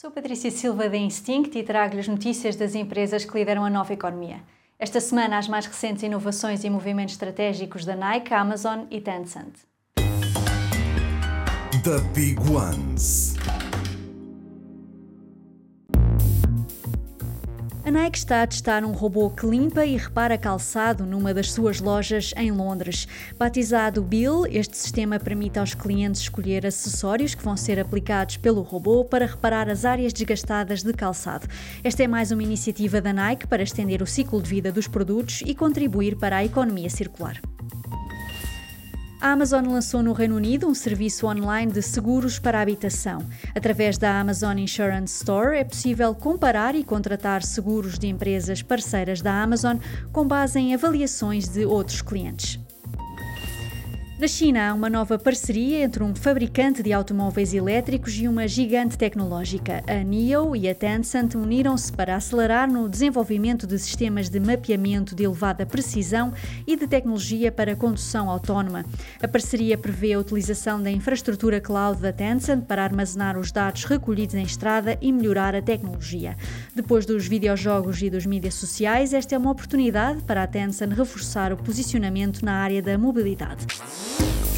Sou Patrícia Silva da Instinct e trago-lhe as notícias das empresas que lideram a nova economia. Esta semana, as mais recentes inovações e movimentos estratégicos da Nike, Amazon e Tencent. The Big Ones. A Nike está a testar um robô que limpa e repara calçado numa das suas lojas em Londres. Batizado Bill, este sistema permite aos clientes escolher acessórios que vão ser aplicados pelo robô para reparar as áreas desgastadas de calçado. Esta é mais uma iniciativa da Nike para estender o ciclo de vida dos produtos e contribuir para a economia circular. A Amazon lançou no Reino Unido um serviço online de seguros para a habitação. Através da Amazon Insurance Store é possível comparar e contratar seguros de empresas parceiras da Amazon com base em avaliações de outros clientes. Na China, há uma nova parceria entre um fabricante de automóveis elétricos e uma gigante tecnológica. A NIO e a Tencent uniram-se para acelerar no desenvolvimento de sistemas de mapeamento de elevada precisão e de tecnologia para condução autónoma. A parceria prevê a utilização da infraestrutura cloud da Tencent para armazenar os dados recolhidos em estrada e melhorar a tecnologia. Depois dos videojogos e dos mídias sociais, esta é uma oportunidade para a Tencent reforçar o posicionamento na área da mobilidade.